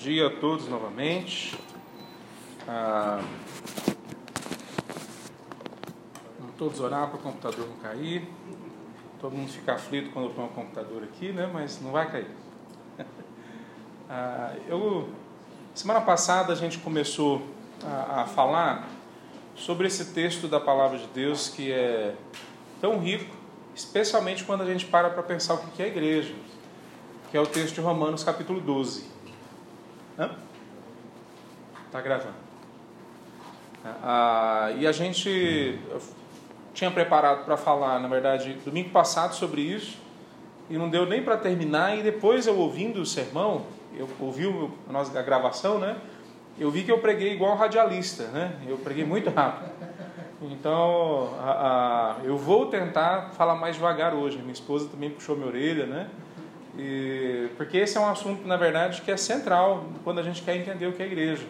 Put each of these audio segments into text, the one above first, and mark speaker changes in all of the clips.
Speaker 1: dia a todos novamente. Ah, vamos todos orar para o computador não cair. Todo mundo fica aflito quando eu ponho o computador aqui, né? Mas não vai cair. Ah, eu, semana passada a gente começou a, a falar sobre esse texto da palavra de Deus que é tão rico, especialmente quando a gente para para pensar o que é a igreja, que é o texto de Romanos capítulo 12. Está gravando. Ah, e a gente tinha preparado para falar, na verdade, domingo passado sobre isso, e não deu nem para terminar, e depois eu ouvindo o sermão, eu ouvi a nossa gravação, né? Eu vi que eu preguei igual um radialista, né? Eu preguei muito rápido. Então, a, a, eu vou tentar falar mais devagar hoje. Minha esposa também puxou minha orelha, né? E, porque esse é um assunto, na verdade, que é central quando a gente quer entender o que é igreja.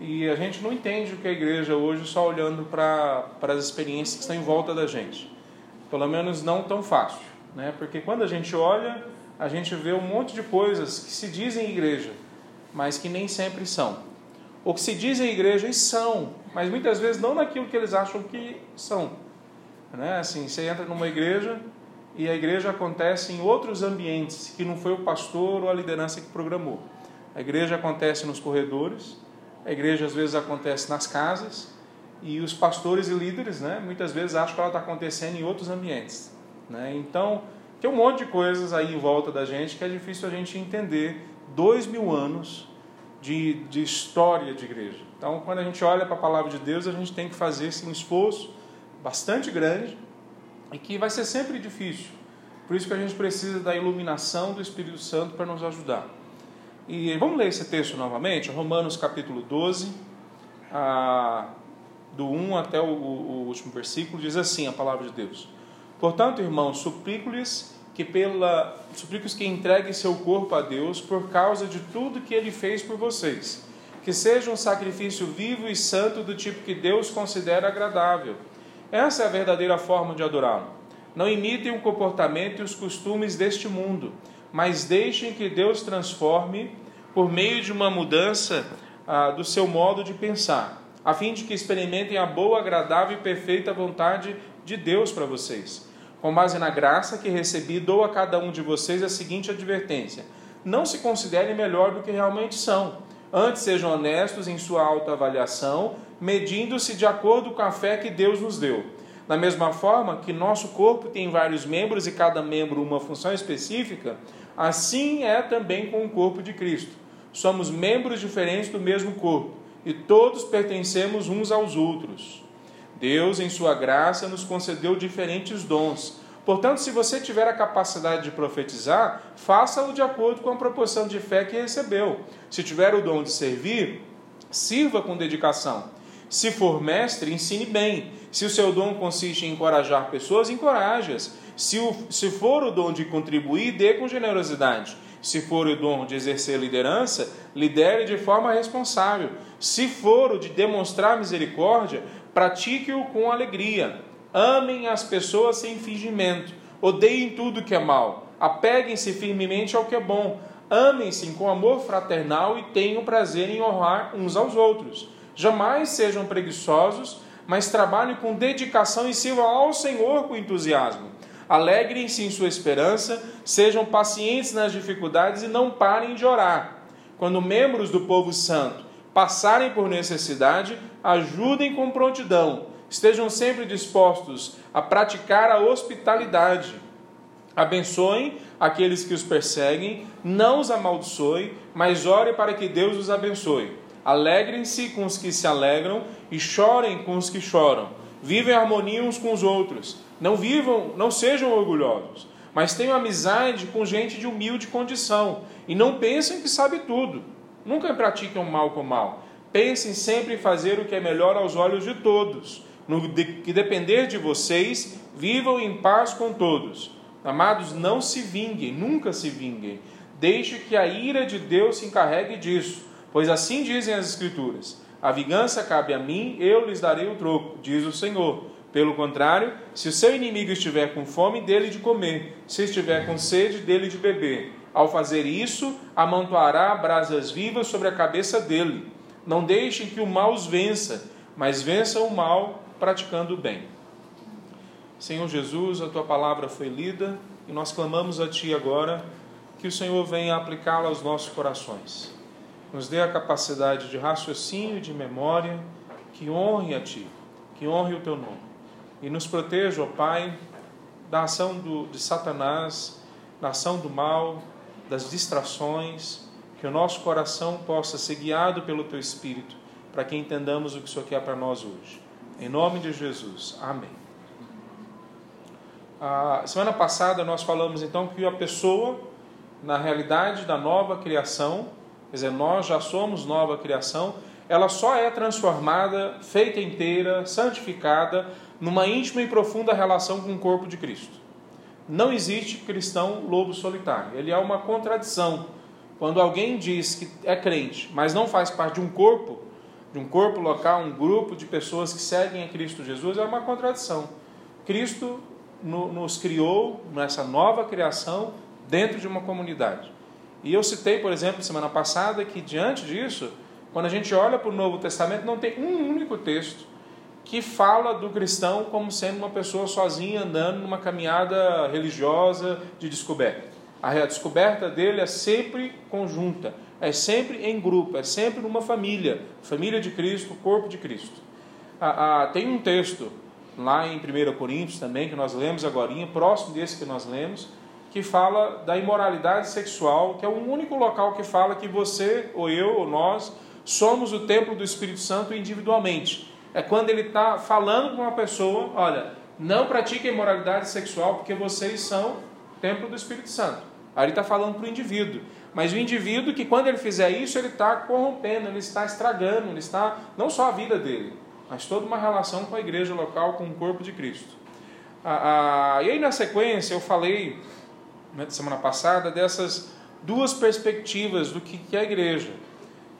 Speaker 1: E a gente não entende o que é igreja hoje só olhando para as experiências que estão em volta da gente. Pelo menos não tão fácil. Né? Porque quando a gente olha, a gente vê um monte de coisas que se dizem igreja, mas que nem sempre são. Ou que se dizem igreja e são, mas muitas vezes não naquilo que eles acham que são. Né? Assim, você entra numa igreja e a igreja acontece em outros ambientes que não foi o pastor ou a liderança que programou. A igreja acontece nos corredores, a igreja às vezes acontece nas casas e os pastores e líderes, né, muitas vezes acham que ela está acontecendo em outros ambientes. Né? Então, tem um monte de coisas aí em volta da gente que é difícil a gente entender dois mil anos de, de história de igreja. Então, quando a gente olha para a palavra de Deus, a gente tem que fazer esse um esforço bastante grande e que vai ser sempre difícil. Por isso que a gente precisa da iluminação do Espírito Santo para nos ajudar. E vamos ler esse texto novamente, Romanos capítulo 12, a, do 1 até o, o, último versículo, diz assim a palavra de Deus. Portanto, irmãos, suplico-lhes que pela suplico que entreguem seu corpo a Deus por causa de tudo que ele fez por vocês, que seja um sacrifício vivo e santo do tipo que Deus considera agradável. Essa é a verdadeira forma de adorá-lo. Não imitem o comportamento e os costumes deste mundo, mas deixem que Deus transforme por meio de uma mudança ah, do seu modo de pensar, a fim de que experimentem a boa, agradável e perfeita vontade de Deus para vocês. Com base na graça que recebi, dou a cada um de vocês a seguinte advertência: não se considerem melhor do que realmente são. Antes sejam honestos em sua autoavaliação, medindo-se de acordo com a fé que Deus nos deu. Da mesma forma que nosso corpo tem vários membros e cada membro uma função específica, assim é também com o corpo de Cristo. Somos membros diferentes do mesmo corpo e todos pertencemos uns aos outros. Deus, em sua graça, nos concedeu diferentes dons. Portanto, se você tiver a capacidade de profetizar, faça-o de acordo com a proporção de fé que recebeu. Se tiver o dom de servir, sirva com dedicação. Se for mestre, ensine bem. Se o seu dom consiste em encorajar pessoas, encoraje-as. Se, se for o dom de contribuir, dê com generosidade. Se for o dom de exercer liderança, lidere de forma responsável. Se for o de demonstrar misericórdia, pratique-o com alegria. Amem as pessoas sem fingimento. Odeiem tudo que é mal. Apeguem-se firmemente ao que é bom. Amem-se com amor fraternal e tenham prazer em honrar uns aos outros. Jamais sejam preguiçosos, mas trabalhem com dedicação e sirvam ao Senhor com entusiasmo. Alegrem-se em sua esperança, sejam pacientes nas dificuldades e não parem de orar. Quando membros do povo santo passarem por necessidade, ajudem com prontidão. Estejam sempre dispostos a praticar a hospitalidade. Abençoem aqueles que os perseguem, não os amaldiçoem, mas ore para que Deus os abençoe. Alegrem-se com os que se alegram e chorem com os que choram. Vivem em harmonia uns com os outros. Não vivam, não sejam orgulhosos, mas tenham amizade com gente de humilde condição e não pensem que sabe tudo. Nunca pratiquem mal com mal. Pensem sempre em fazer o que é melhor aos olhos de todos. No que depender de vocês, vivam em paz com todos. Amados, não se vinguem, nunca se vinguem. Deixe que a ira de Deus se encarregue disso Pois assim dizem as Escrituras: A vingança cabe a mim, eu lhes darei o troco, diz o Senhor. Pelo contrário, se o seu inimigo estiver com fome, dele de comer, se estiver com sede, dele de beber. Ao fazer isso, amontoará brasas vivas sobre a cabeça dele. Não deixem que o mal os vença, mas vença o mal praticando o bem. Senhor Jesus, a tua palavra foi lida e nós clamamos a ti agora que o Senhor venha aplicá-la aos nossos corações. Nos dê a capacidade de raciocínio e de memória que honre a ti, que honre o teu nome. E nos proteja, ó Pai, da ação do, de Satanás, da ação do mal, das distrações, que o nosso coração possa ser guiado pelo Teu Espírito, para que entendamos o que o Senhor quer para nós hoje. Em nome de Jesus. Amém. A semana passada nós falamos então que a pessoa, na realidade da nova criação, quer dizer, nós já somos nova criação, ela só é transformada, feita inteira, santificada, numa íntima e profunda relação com o corpo de Cristo. Não existe cristão lobo solitário. Ele é uma contradição. Quando alguém diz que é crente, mas não faz parte de um corpo, de um corpo local, um grupo de pessoas que seguem a Cristo Jesus, é uma contradição. Cristo nos criou nessa nova criação dentro de uma comunidade. E eu citei, por exemplo, semana passada, que diante disso, quando a gente olha para o Novo Testamento, não tem um único texto que fala do cristão como sendo uma pessoa sozinha andando numa caminhada religiosa de descoberta. A descoberta dele é sempre conjunta, é sempre em grupo, é sempre numa família, família de Cristo, corpo de Cristo. Ah, ah, tem um texto lá em 1 Coríntios também, que nós lemos agora, próximo desse que nós lemos, que fala da imoralidade sexual, que é o único local que fala que você, ou eu, ou nós, somos o templo do Espírito Santo individualmente é quando ele está falando com uma pessoa: olha, não pratique imoralidade sexual porque vocês são templo do Espírito Santo. Aí ele está falando para o indivíduo. Mas o indivíduo que quando ele fizer isso, ele está corrompendo, ele está estragando, ele está, não só a vida dele, mas toda uma relação com a igreja local, com o corpo de Cristo. Ah, ah, e aí na sequência eu falei, na semana passada, dessas duas perspectivas do que é a igreja.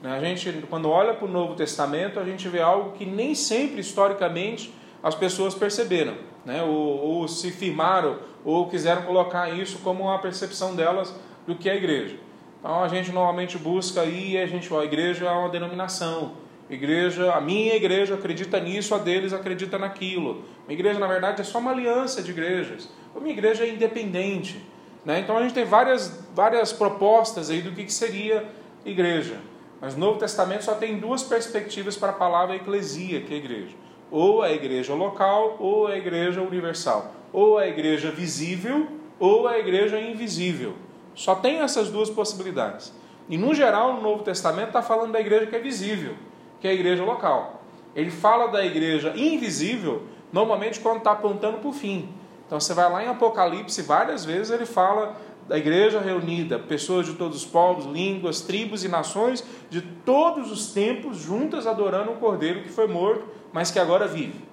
Speaker 1: Né? A gente, quando olha para o Novo Testamento, a gente vê algo que nem sempre, historicamente, as pessoas perceberam, né? ou, ou se firmaram, ou quiseram colocar isso como uma percepção delas do que é a igreja. Então a gente normalmente busca aí, a gente, a igreja é uma denominação, igreja, a minha igreja acredita nisso, a deles acredita naquilo. A igreja, na verdade, é só uma aliança de igrejas. A minha igreja é independente. Né? Então a gente tem várias, várias propostas aí do que, que seria igreja. Mas o Novo Testamento só tem duas perspectivas para a palavra eclesia, que é igreja. Ou a igreja local, ou a igreja universal. Ou a igreja visível, ou a igreja invisível. Só tem essas duas possibilidades. E no geral, no Novo Testamento está falando da igreja que é visível, que é a igreja local. Ele fala da igreja invisível, normalmente quando está apontando para o fim. Então você vai lá em Apocalipse, várias vezes ele fala da igreja reunida, pessoas de todos os povos, línguas, tribos e nações de todos os tempos juntas adorando um cordeiro que foi morto, mas que agora vive.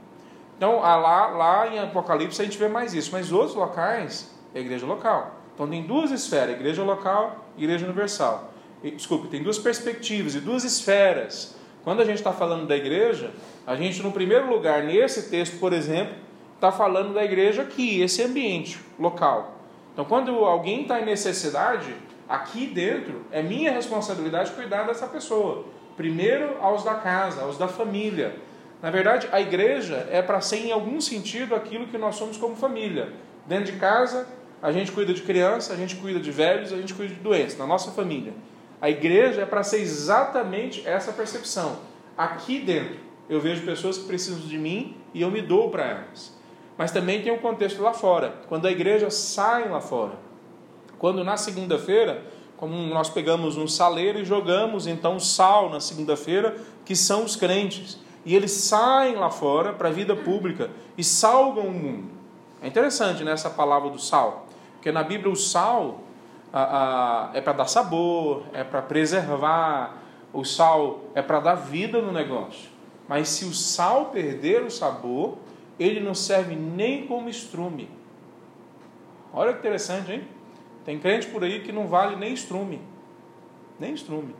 Speaker 1: Então, lá, lá em Apocalipse a gente vê mais isso, mas outros locais é a igreja local. Então, tem duas esferas: igreja local e igreja universal. E, desculpe, tem duas perspectivas e duas esferas. Quando a gente está falando da igreja, a gente, no primeiro lugar, nesse texto, por exemplo, está falando da igreja aqui, esse ambiente local. Então, quando alguém está em necessidade, aqui dentro é minha responsabilidade cuidar dessa pessoa. Primeiro aos da casa, aos da família. Na verdade, a igreja é para ser, em algum sentido, aquilo que nós somos como família. Dentro de casa, a gente cuida de criança, a gente cuida de velhos, a gente cuida de doentes, na nossa família. A igreja é para ser exatamente essa percepção. Aqui dentro, eu vejo pessoas que precisam de mim e eu me dou para elas. Mas também tem um contexto lá fora, quando a igreja sai lá fora. Quando na segunda-feira, como nós pegamos um saleiro e jogamos então sal na segunda-feira, que são os crentes, e eles saem lá fora para a vida pública e salgam o mundo. É interessante nessa né, palavra do sal, porque na Bíblia o sal a, a, é para dar sabor, é para preservar, o sal é para dar vida no negócio. Mas se o sal perder o sabor, ele não serve nem como estrume. Olha que interessante, hein? Tem crente por aí que não vale nem estrume. Nem estrume.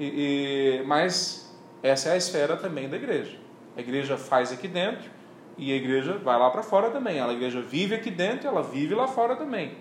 Speaker 1: E, e, mas essa é a esfera também da igreja. A igreja faz aqui dentro e a igreja vai lá para fora também. A igreja vive aqui dentro e ela vive lá fora também.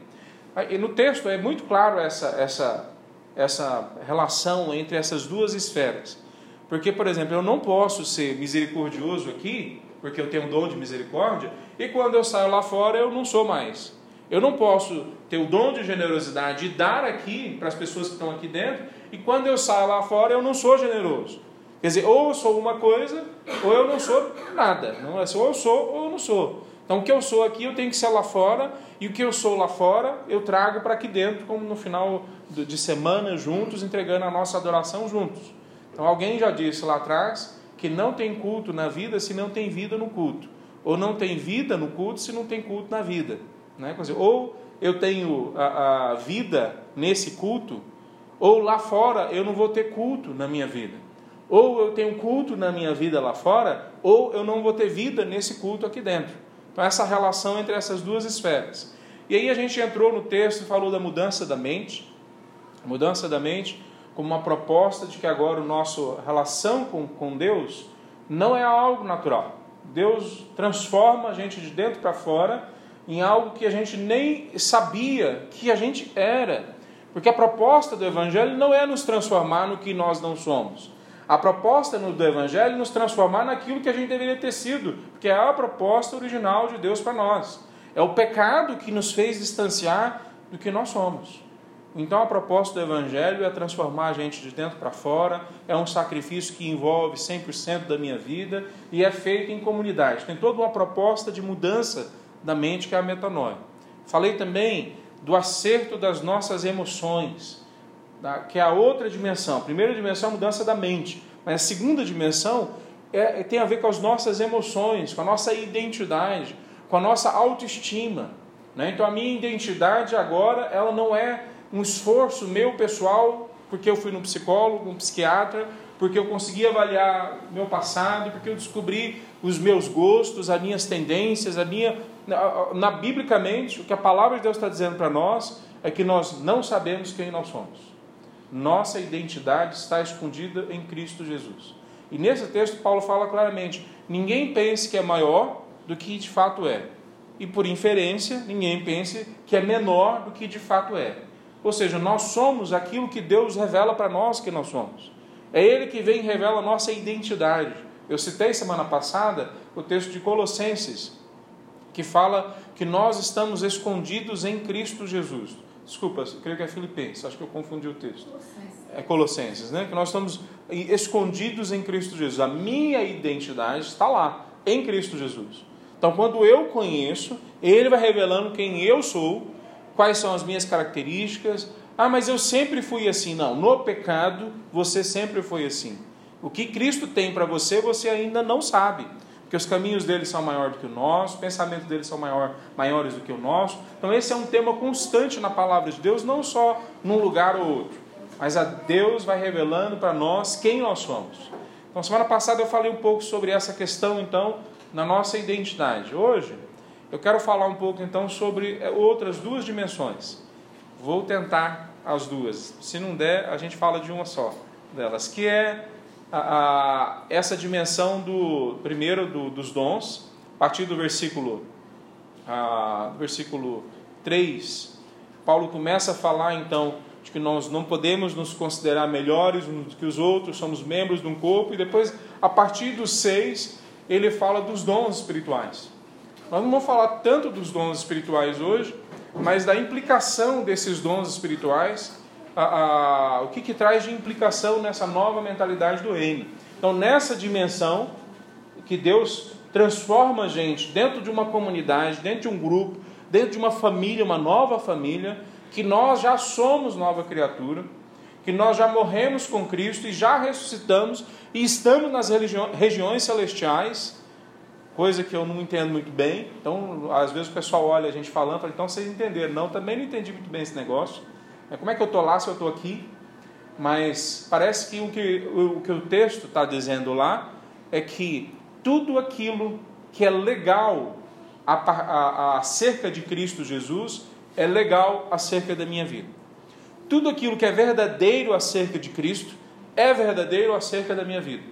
Speaker 1: E no texto é muito claro essa, essa, essa relação entre essas duas esferas. Porque, por exemplo, eu não posso ser misericordioso aqui, porque eu tenho um dom de misericórdia, e quando eu saio lá fora eu não sou mais. Eu não posso ter o dom de generosidade e dar aqui para as pessoas que estão aqui dentro, e quando eu saio lá fora eu não sou generoso. Quer dizer, ou eu sou uma coisa, ou eu não sou nada. Não é ou eu sou ou eu não sou. Então o que eu sou aqui eu tenho que ser lá fora, e o que eu sou lá fora eu trago para aqui dentro, como no final de semana juntos, entregando a nossa adoração juntos. Então alguém já disse lá atrás que não tem culto na vida se não tem vida no culto, ou não tem vida no culto se não tem culto na vida. Né? Dizer, ou eu tenho a, a vida nesse culto, ou lá fora eu não vou ter culto na minha vida. Ou eu tenho culto na minha vida lá fora, ou eu não vou ter vida nesse culto aqui dentro. Então, essa relação entre essas duas esferas. E aí a gente entrou no texto e falou da mudança da mente. Mudança da mente como uma proposta de que agora a nossa relação com, com Deus não é algo natural. Deus transforma a gente de dentro para fora em algo que a gente nem sabia que a gente era. Porque a proposta do Evangelho não é nos transformar no que nós não somos. A proposta do Evangelho nos transformar naquilo que a gente deveria ter sido, porque é a proposta original de Deus para nós. É o pecado que nos fez distanciar do que nós somos. Então a proposta do Evangelho é transformar a gente de dentro para fora, é um sacrifício que envolve 100% da minha vida e é feito em comunidade. Tem toda uma proposta de mudança da mente que é a metanoia. Falei também do acerto das nossas emoções, que é a outra dimensão. A primeira dimensão é a mudança da mente, mas a segunda dimensão é, tem a ver com as nossas emoções, com a nossa identidade, com a nossa autoestima. Né? Então a minha identidade agora ela não é um esforço meu pessoal, porque eu fui no psicólogo, um psiquiatra, porque eu consegui avaliar meu passado, porque eu descobri os meus gostos, as minhas tendências, a minha na, na biblicamente o que a palavra de Deus está dizendo para nós é que nós não sabemos quem nós somos. Nossa identidade está escondida em Cristo Jesus. E nesse texto Paulo fala claramente: ninguém pense que é maior do que de fato é. E por inferência, ninguém pense que é menor do que de fato é. Ou seja, nós somos aquilo que Deus revela para nós que nós somos. É Ele que vem e revela a nossa identidade. Eu citei semana passada o texto de Colossenses, que fala que nós estamos escondidos em Cristo Jesus. Desculpa, creio que é Filipenses, acho que eu confundi o texto. É Colossenses, né? Que nós estamos escondidos em Cristo Jesus. A minha identidade está lá, em Cristo Jesus. Então, quando eu conheço, Ele vai revelando quem eu sou quais são as minhas características. Ah, mas eu sempre fui assim. Não, no pecado você sempre foi assim. O que Cristo tem para você, você ainda não sabe. Porque os caminhos dele são maiores do que o nosso, os pensamentos dele são maior, maiores do que o nosso. Então, esse é um tema constante na palavra de Deus, não só num lugar ou outro, mas a Deus vai revelando para nós quem nós somos. Então, semana passada eu falei um pouco sobre essa questão, então, na nossa identidade. Hoje, eu quero falar um pouco então sobre outras duas dimensões. Vou tentar as duas. Se não der, a gente fala de uma só delas, que é a, a, essa dimensão do primeiro do, dos dons, a partir do versículo, a, do versículo 3, Paulo começa a falar então de que nós não podemos nos considerar melhores do que os outros, somos membros de um corpo, e depois, a partir do 6, ele fala dos dons espirituais. Nós não vamos falar tanto dos dons espirituais hoje, mas da implicação desses dons espirituais, a, a, o que, que traz de implicação nessa nova mentalidade do reino. Então, nessa dimensão que Deus transforma a gente dentro de uma comunidade, dentro de um grupo, dentro de uma família, uma nova família, que nós já somos nova criatura, que nós já morremos com Cristo e já ressuscitamos e estamos nas regiões celestiais coisa que eu não entendo muito bem. Então, às vezes o pessoal olha a gente falando, fala, então vocês entenderam. Não, também não entendi muito bem esse negócio. É, como é que eu estou lá se eu estou aqui? Mas parece que o que o, que o texto está dizendo lá é que tudo aquilo que é legal acerca de Cristo Jesus é legal acerca da minha vida. Tudo aquilo que é verdadeiro acerca de Cristo é verdadeiro acerca da minha vida.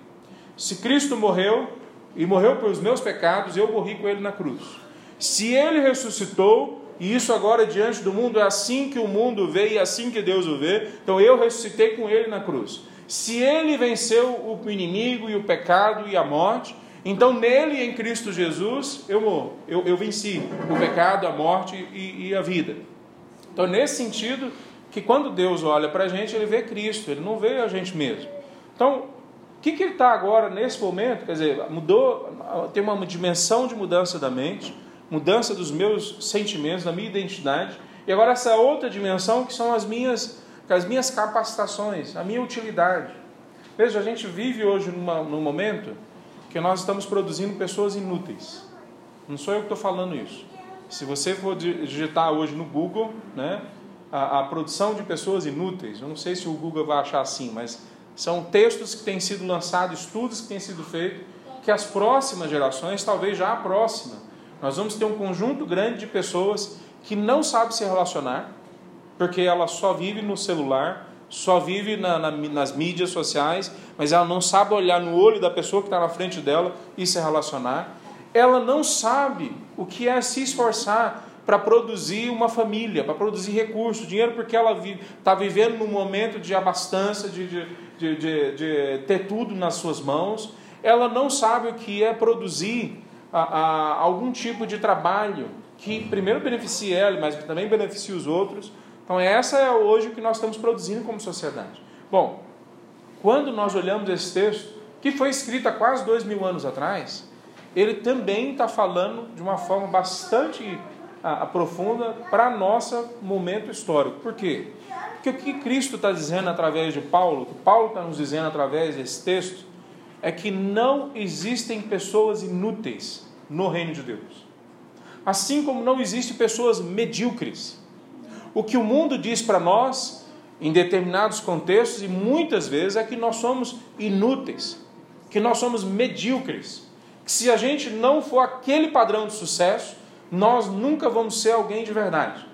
Speaker 1: Se Cristo morreu, e morreu pelos meus pecados, eu morri com ele na cruz. Se ele ressuscitou, e isso agora diante do mundo é assim que o mundo vê e é assim que Deus o vê. Então eu ressuscitei com ele na cruz. Se ele venceu o inimigo e o pecado e a morte, então nele, em Cristo Jesus, eu morro. Eu, eu venci o pecado, a morte e, e a vida. Então, nesse sentido, que quando Deus olha para a gente, ele vê Cristo, ele não vê a gente mesmo. Então, o que, que ele está agora nesse momento? Quer dizer, mudou, tem uma dimensão de mudança da mente, mudança dos meus sentimentos, da minha identidade, e agora essa outra dimensão que são as minhas, as minhas capacitações, a minha utilidade. Veja, a gente vive hoje numa, num momento que nós estamos produzindo pessoas inúteis. Não sou eu que estou falando isso. Se você for digitar hoje no Google, né, a, a, produção de pessoas inúteis, eu não sei se o Google vai achar assim, mas são textos que têm sido lançados, estudos que têm sido feitos, que as próximas gerações, talvez já a próxima, nós vamos ter um conjunto grande de pessoas que não sabe se relacionar, porque ela só vive no celular, só vive na, na, nas mídias sociais, mas ela não sabe olhar no olho da pessoa que está na frente dela e se relacionar. Ela não sabe o que é se esforçar para produzir uma família, para produzir recursos, dinheiro, porque ela está vi, vivendo num momento de abastança, de, de, de, de, ter tudo nas suas mãos. Ela não sabe o que é produzir a, a, algum tipo de trabalho que primeiro beneficie ela, mas também beneficie os outros. Então, essa é hoje o que nós estamos produzindo como sociedade. Bom, quando nós olhamos esse texto, que foi escrito há quase dois mil anos atrás, ele também está falando de uma forma bastante a, a profunda para nosso momento histórico. Por quê? Porque o que Cristo está dizendo através de Paulo, o que Paulo está nos dizendo através desse texto, é que não existem pessoas inúteis no reino de Deus. Assim como não existem pessoas medíocres. O que o mundo diz para nós, em determinados contextos, e muitas vezes, é que nós somos inúteis, que nós somos medíocres. Que se a gente não for aquele padrão de sucesso, nós nunca vamos ser alguém de verdade.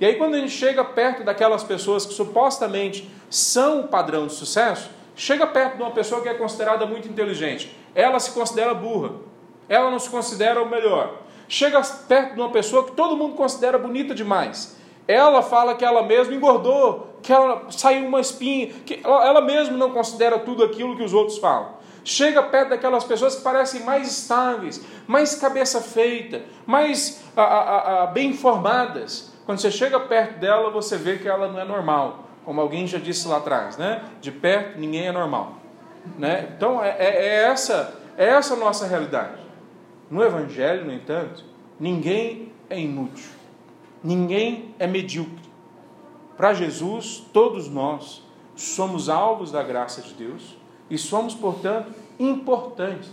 Speaker 1: E aí, quando a gente chega perto daquelas pessoas que supostamente são o padrão de sucesso, chega perto de uma pessoa que é considerada muito inteligente. Ela se considera burra. Ela não se considera o melhor. Chega perto de uma pessoa que todo mundo considera bonita demais. Ela fala que ela mesma engordou, que ela saiu uma espinha, que ela mesma não considera tudo aquilo que os outros falam chega perto daquelas pessoas que parecem mais estáveis, mais cabeça feita, mais a, a, a, bem informadas. Quando você chega perto dela, você vê que ela não é normal, como alguém já disse lá atrás, né? De perto ninguém é normal, né? Então é, é, é essa é essa a nossa realidade. No Evangelho, no entanto, ninguém é inútil, ninguém é medíocre. Para Jesus, todos nós somos alvos da graça de Deus e somos, portanto, importantes.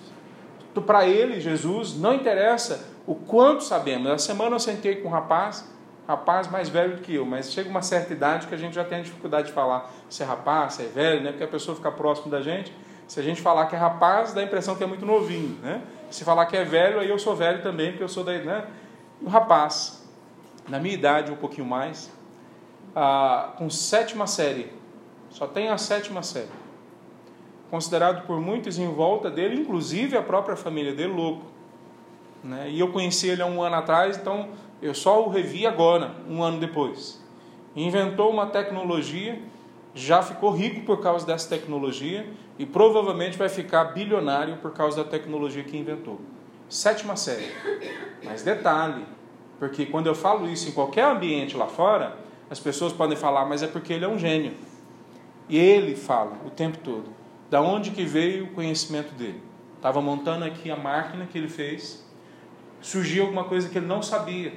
Speaker 1: Para ele, Jesus, não interessa o quanto sabemos. Na semana eu sentei com um rapaz, rapaz mais velho do que eu, mas chega uma certa idade que a gente já tem a dificuldade de falar se é rapaz, se é velho, né? porque a pessoa fica próximo da gente. Se a gente falar que é rapaz, dá a impressão que é muito novinho. Né? Se falar que é velho, aí eu sou velho também, porque eu sou da. Né? Um rapaz, na minha idade, um pouquinho mais, ah, com sétima série, só tem a sétima série considerado por muitos em volta dele, inclusive a própria família dele, louco. Né? E eu conheci ele há um ano atrás, então eu só o revi agora, um ano depois. Inventou uma tecnologia, já ficou rico por causa dessa tecnologia e provavelmente vai ficar bilionário por causa da tecnologia que inventou. Sétima série. Mas detalhe, porque quando eu falo isso em qualquer ambiente lá fora, as pessoas podem falar, mas é porque ele é um gênio. E ele fala o tempo todo. Da onde que veio o conhecimento dele? Estava montando aqui a máquina que ele fez, surgiu alguma coisa que ele não sabia.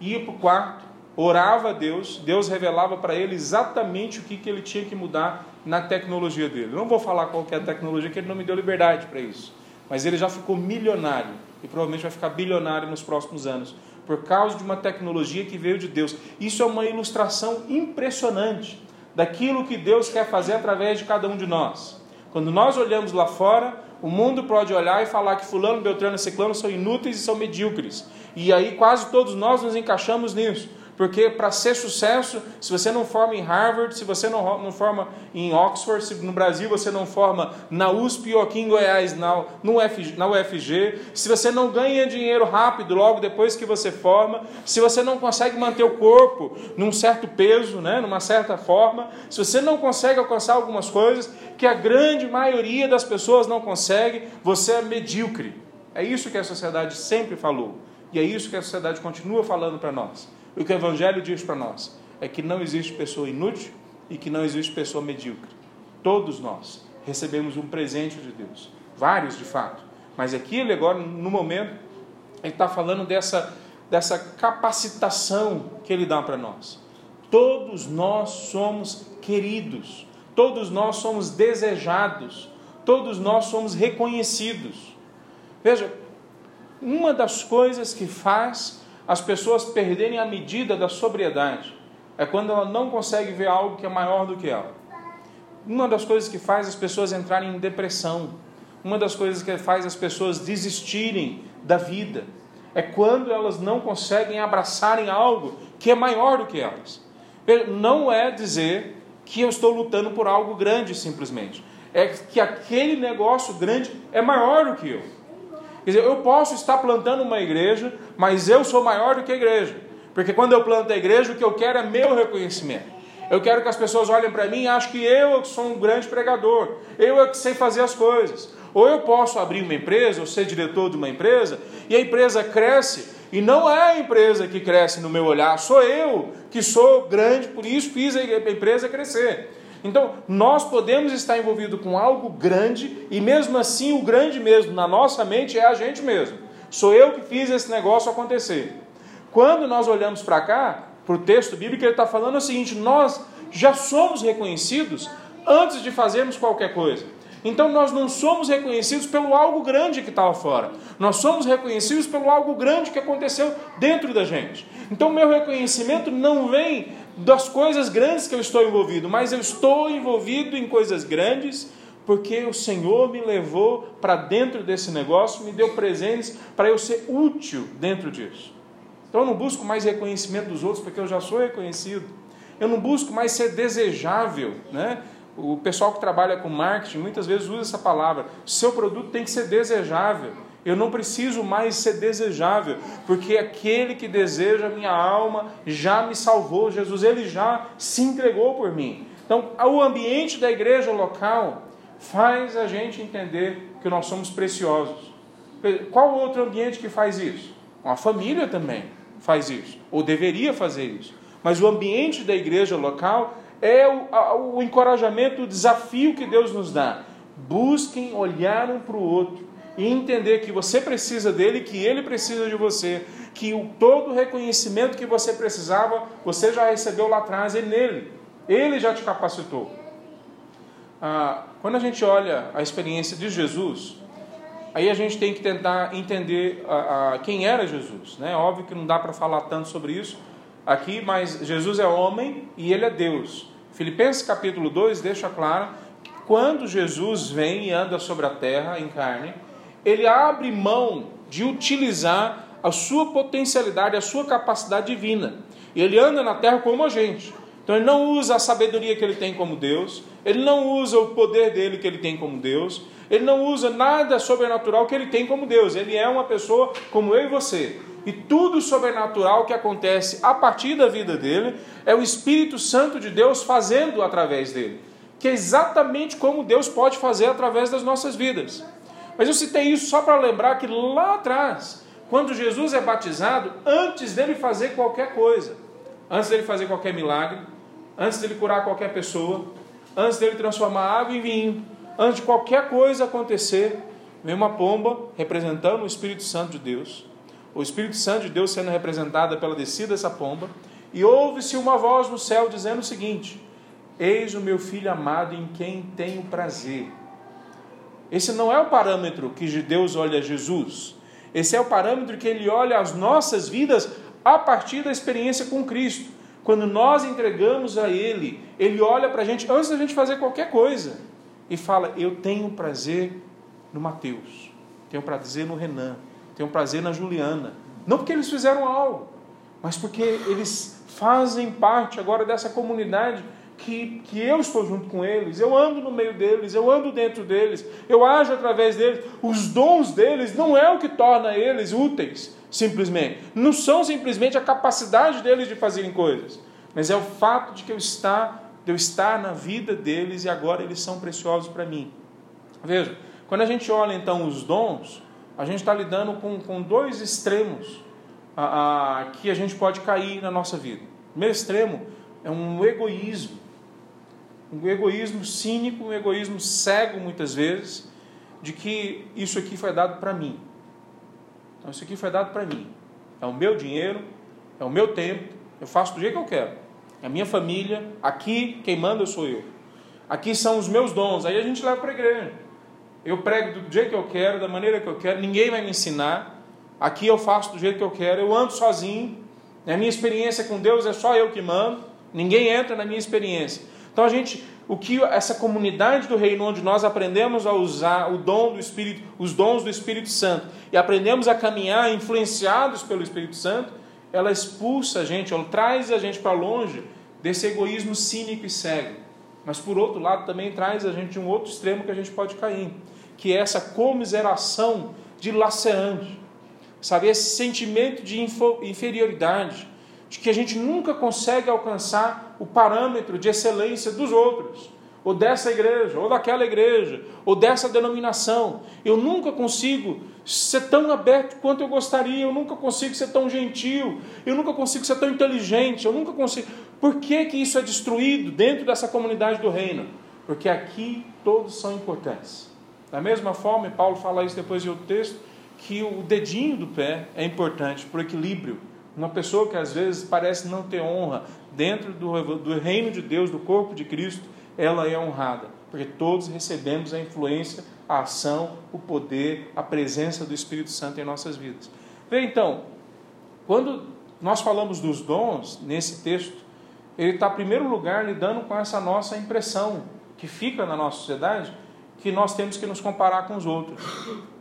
Speaker 1: Ia para o quarto, orava a Deus, Deus revelava para ele exatamente o que, que ele tinha que mudar na tecnologia dele. Não vou falar qual é a tecnologia, que ele não me deu liberdade para isso. Mas ele já ficou milionário e provavelmente vai ficar bilionário nos próximos anos, por causa de uma tecnologia que veio de Deus. Isso é uma ilustração impressionante daquilo que Deus quer fazer através de cada um de nós. Quando nós olhamos lá fora, o mundo pode olhar e falar que fulano, beltrano e ciclano são inúteis e são medíocres. E aí quase todos nós nos encaixamos nisso. Porque para ser sucesso, se você não forma em Harvard, se você não, não forma em Oxford, se no Brasil você não forma na USP ou aqui em Goiás na, no UFG, na UFG, se você não ganha dinheiro rápido logo depois que você forma, se você não consegue manter o corpo num certo peso, né, numa certa forma, se você não consegue alcançar algumas coisas que a grande maioria das pessoas não consegue, você é medíocre. É isso que a sociedade sempre falou. E é isso que a sociedade continua falando para nós. O que o Evangelho diz para nós é que não existe pessoa inútil e que não existe pessoa medíocre. Todos nós recebemos um presente de Deus, vários de fato, mas aqui ele agora, no momento, ele está falando dessa, dessa capacitação que ele dá para nós. Todos nós somos queridos, todos nós somos desejados, todos nós somos reconhecidos. Veja, uma das coisas que faz as pessoas perderem a medida da sobriedade é quando ela não consegue ver algo que é maior do que ela. Uma das coisas que faz as pessoas entrarem em depressão, uma das coisas que faz as pessoas desistirem da vida, é quando elas não conseguem abraçarem algo que é maior do que elas. Não é dizer que eu estou lutando por algo grande simplesmente, é que aquele negócio grande é maior do que eu. Quer dizer, eu posso estar plantando uma igreja, mas eu sou maior do que a igreja. Porque quando eu planto a igreja, o que eu quero é meu reconhecimento. Eu quero que as pessoas olhem para mim e achem que eu sou um grande pregador, eu é que sei fazer as coisas. Ou eu posso abrir uma empresa, ou ser diretor de uma empresa, e a empresa cresce, e não é a empresa que cresce no meu olhar, sou eu que sou grande, por isso fiz a empresa crescer. Então, nós podemos estar envolvidos com algo grande e mesmo assim o grande mesmo na nossa mente é a gente mesmo. Sou eu que fiz esse negócio acontecer. Quando nós olhamos para cá, para o texto bíblico, ele está falando o seguinte: nós já somos reconhecidos antes de fazermos qualquer coisa. Então nós não somos reconhecidos pelo algo grande que está lá fora. Nós somos reconhecidos pelo algo grande que aconteceu dentro da gente. Então meu reconhecimento não vem das coisas grandes que eu estou envolvido, mas eu estou envolvido em coisas grandes porque o Senhor me levou para dentro desse negócio, me deu presentes para eu ser útil dentro disso. Então eu não busco mais reconhecimento dos outros porque eu já sou reconhecido. Eu não busco mais ser desejável, né? O pessoal que trabalha com marketing muitas vezes usa essa palavra. Seu produto tem que ser desejável. Eu não preciso mais ser desejável, porque aquele que deseja a minha alma já me salvou. Jesus, ele já se entregou por mim. Então, o ambiente da igreja local faz a gente entender que nós somos preciosos. Qual outro ambiente que faz isso? Uma família também faz isso, ou deveria fazer isso. Mas o ambiente da igreja local é o, o encorajamento, o desafio que Deus nos dá. Busquem olhar um para o outro e entender que você precisa dele, que ele precisa de você, que o, todo o reconhecimento que você precisava, você já recebeu lá atrás, é nele. Ele já te capacitou. Ah, quando a gente olha a experiência de Jesus, aí a gente tem que tentar entender ah, ah, quem era Jesus. Né? Óbvio que não dá para falar tanto sobre isso aqui, mas Jesus é homem e ele é Deus. Filipenses capítulo 2 deixa claro que quando Jesus vem e anda sobre a terra em carne, ele abre mão de utilizar a sua potencialidade, a sua capacidade divina. E ele anda na terra como a gente. Então ele não usa a sabedoria que ele tem como Deus, ele não usa o poder dele que ele tem como Deus, ele não usa nada sobrenatural que ele tem como Deus. Ele é uma pessoa como eu e você. E tudo sobrenatural que acontece a partir da vida dele é o Espírito Santo de Deus fazendo através dele. Que é exatamente como Deus pode fazer através das nossas vidas. Mas eu citei isso só para lembrar que lá atrás, quando Jesus é batizado, antes dele fazer qualquer coisa, antes dele fazer qualquer milagre, antes dele curar qualquer pessoa, antes dele transformar água em vinho, antes de qualquer coisa acontecer, vem uma pomba representando o Espírito Santo de Deus, o Espírito Santo de Deus sendo representada pela descida dessa pomba, e ouve-se uma voz no céu dizendo o seguinte: Eis o meu filho amado em quem tenho prazer. Esse não é o parâmetro que Deus olha Jesus. Esse é o parâmetro que ele olha as nossas vidas a partir da experiência com Cristo. Quando nós entregamos a Ele, Ele olha para a gente antes da gente fazer qualquer coisa e fala: Eu tenho prazer no Mateus, tenho prazer no Renan, tenho prazer na Juliana. Não porque eles fizeram algo, mas porque eles fazem parte agora dessa comunidade que, que eu estou junto com eles, eu ando no meio deles, eu ando dentro deles, eu ajo através deles. Os dons deles não é o que torna eles úteis, simplesmente. Não são simplesmente a capacidade deles de fazerem coisas, mas é o fato de que eu estar, de eu estar na vida deles e agora eles são preciosos para mim. Veja, quando a gente olha então os dons, a gente está lidando com, com dois extremos a, a, que a gente pode cair na nossa vida. O primeiro extremo é um egoísmo um egoísmo cínico, um egoísmo cego muitas vezes, de que isso aqui foi dado para mim. Então, isso aqui foi dado para mim. É o meu dinheiro, é o meu tempo, eu faço do jeito que eu quero. É a minha família, aqui quem manda sou eu. Aqui são os meus dons, aí a gente leva para a igreja. Eu prego do jeito que eu quero, da maneira que eu quero, ninguém vai me ensinar. Aqui eu faço do jeito que eu quero, eu ando sozinho. A minha experiência com Deus é só eu que mando, ninguém entra na minha experiência. Então a gente, o que essa comunidade do reino onde nós aprendemos a usar o dom do Espírito, os dons do Espírito Santo e aprendemos a caminhar influenciados pelo Espírito Santo, ela expulsa a gente, ela traz a gente para longe desse egoísmo cínico e cego. Mas por outro lado também traz a gente de um outro extremo que a gente pode cair, que é essa comiseração dilacerante. Sabe, esse sentimento de inferioridade, de que a gente nunca consegue alcançar o parâmetro de excelência dos outros, ou dessa igreja, ou daquela igreja, ou dessa denominação. Eu nunca consigo ser tão aberto quanto eu gostaria, eu nunca consigo ser tão gentil, eu nunca consigo ser tão inteligente, eu nunca consigo. Por que, que isso é destruído dentro dessa comunidade do reino? Porque aqui todos são importantes. Da mesma forma, Paulo fala isso depois de outro texto, que o dedinho do pé é importante para o equilíbrio uma pessoa que às vezes parece não ter honra dentro do, do reino de Deus, do corpo de Cristo, ela é honrada, porque todos recebemos a influência, a ação, o poder, a presença do Espírito Santo em nossas vidas. Vê então, quando nós falamos dos dons nesse texto, ele está, em primeiro lugar, lidando com essa nossa impressão que fica na nossa sociedade, que nós temos que nos comparar com os outros,